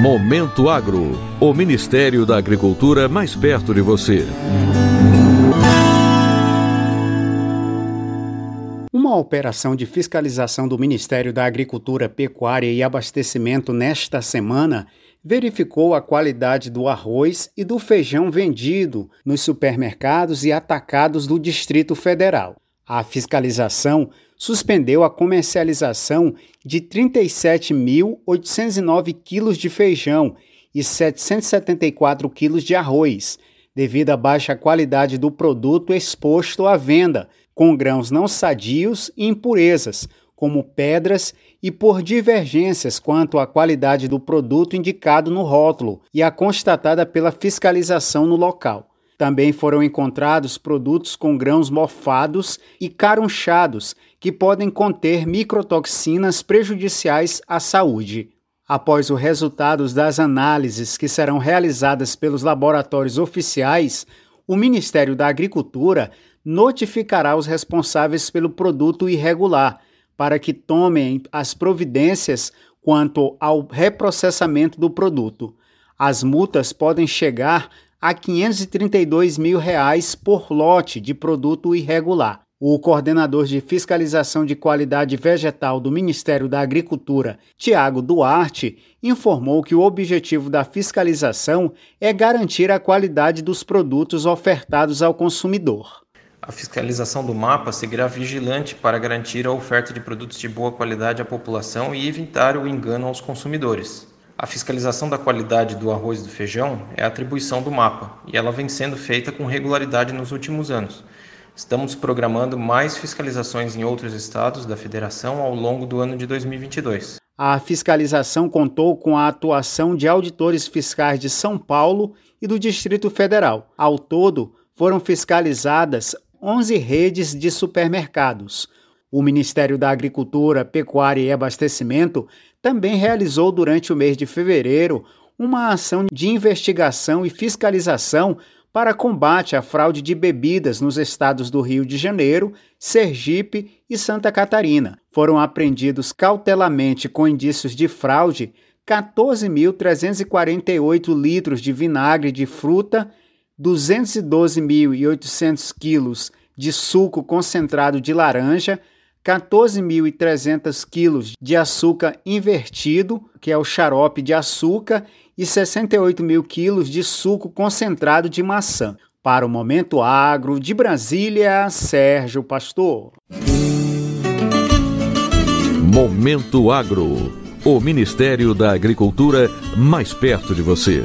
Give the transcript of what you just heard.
Momento Agro, o Ministério da Agricultura mais perto de você. Uma operação de fiscalização do Ministério da Agricultura, Pecuária e Abastecimento nesta semana verificou a qualidade do arroz e do feijão vendido nos supermercados e atacados do Distrito Federal. A fiscalização suspendeu a comercialização de 37.809 quilos de feijão e 774 quilos de arroz, devido à baixa qualidade do produto exposto à venda, com grãos não sadios e impurezas, como pedras, e por divergências quanto à qualidade do produto indicado no rótulo e a constatada pela fiscalização no local. Também foram encontrados produtos com grãos mofados e carunchados que podem conter microtoxinas prejudiciais à saúde. Após os resultados das análises que serão realizadas pelos laboratórios oficiais, o Ministério da Agricultura notificará os responsáveis pelo produto irregular para que tomem as providências quanto ao reprocessamento do produto. As multas podem chegar a 532 mil reais por lote de produto irregular. O coordenador de fiscalização de qualidade vegetal do Ministério da Agricultura, Tiago Duarte, informou que o objetivo da fiscalização é garantir a qualidade dos produtos ofertados ao consumidor. A fiscalização do mapa seguirá vigilante para garantir a oferta de produtos de boa qualidade à população e evitar o engano aos consumidores. A fiscalização da qualidade do arroz e do feijão é atribuição do mapa e ela vem sendo feita com regularidade nos últimos anos. Estamos programando mais fiscalizações em outros estados da federação ao longo do ano de 2022. A fiscalização contou com a atuação de auditores fiscais de São Paulo e do Distrito Federal. Ao todo, foram fiscalizadas 11 redes de supermercados. O Ministério da Agricultura, Pecuária e Abastecimento também realizou durante o mês de fevereiro uma ação de investigação e fiscalização para combate à fraude de bebidas nos estados do Rio de Janeiro, Sergipe e Santa Catarina. Foram apreendidos cautelamente com indícios de fraude 14.348 litros de vinagre de fruta, 212.800 quilos de suco concentrado de laranja, 14.300 quilos de açúcar invertido, que é o xarope de açúcar, e 68 mil quilos de suco concentrado de maçã. Para o Momento Agro, de Brasília, Sérgio Pastor. Momento Agro, o Ministério da Agricultura mais perto de você.